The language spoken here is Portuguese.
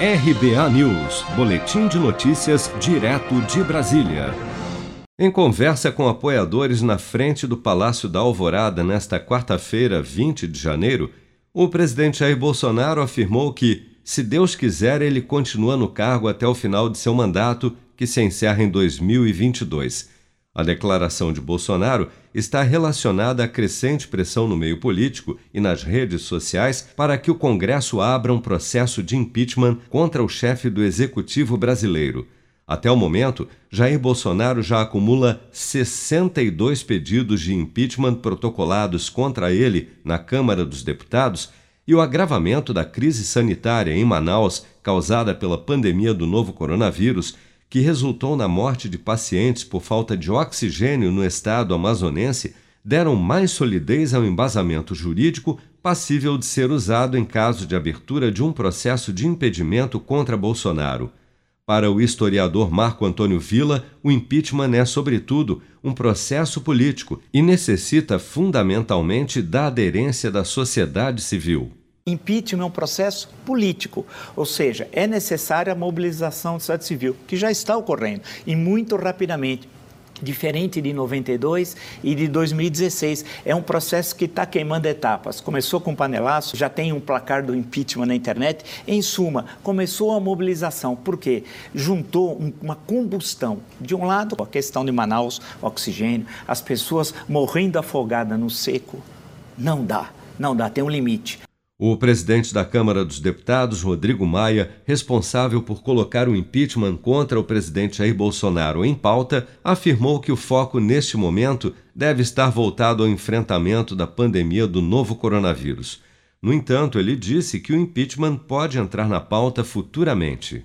RBA News, Boletim de Notícias, direto de Brasília. Em conversa com apoiadores na frente do Palácio da Alvorada nesta quarta-feira, 20 de janeiro, o presidente Jair Bolsonaro afirmou que, se Deus quiser, ele continua no cargo até o final de seu mandato, que se encerra em 2022. A declaração de Bolsonaro está relacionada à crescente pressão no meio político e nas redes sociais para que o Congresso abra um processo de impeachment contra o chefe do executivo brasileiro. Até o momento, Jair Bolsonaro já acumula 62 pedidos de impeachment protocolados contra ele na Câmara dos Deputados e o agravamento da crise sanitária em Manaus, causada pela pandemia do novo coronavírus, que resultou na morte de pacientes por falta de oxigênio no estado amazonense, deram mais solidez ao embasamento jurídico passível de ser usado em caso de abertura de um processo de impedimento contra Bolsonaro. Para o historiador Marco Antônio Villa, o impeachment é, sobretudo, um processo político e necessita fundamentalmente da aderência da sociedade civil. Impeachment é um processo político, ou seja, é necessária a mobilização da sociedade civil, que já está ocorrendo, e muito rapidamente diferente de 92 e de 2016. É um processo que está queimando etapas. Começou com panelaço, já tem um placar do impeachment na internet. Em suma, começou a mobilização, porque juntou uma combustão. De um lado, a questão de Manaus, oxigênio, as pessoas morrendo afogadas no seco. Não dá, não dá, tem um limite. O presidente da Câmara dos Deputados, Rodrigo Maia, responsável por colocar o impeachment contra o presidente Jair Bolsonaro em pauta, afirmou que o foco neste momento deve estar voltado ao enfrentamento da pandemia do novo coronavírus. No entanto, ele disse que o impeachment pode entrar na pauta futuramente.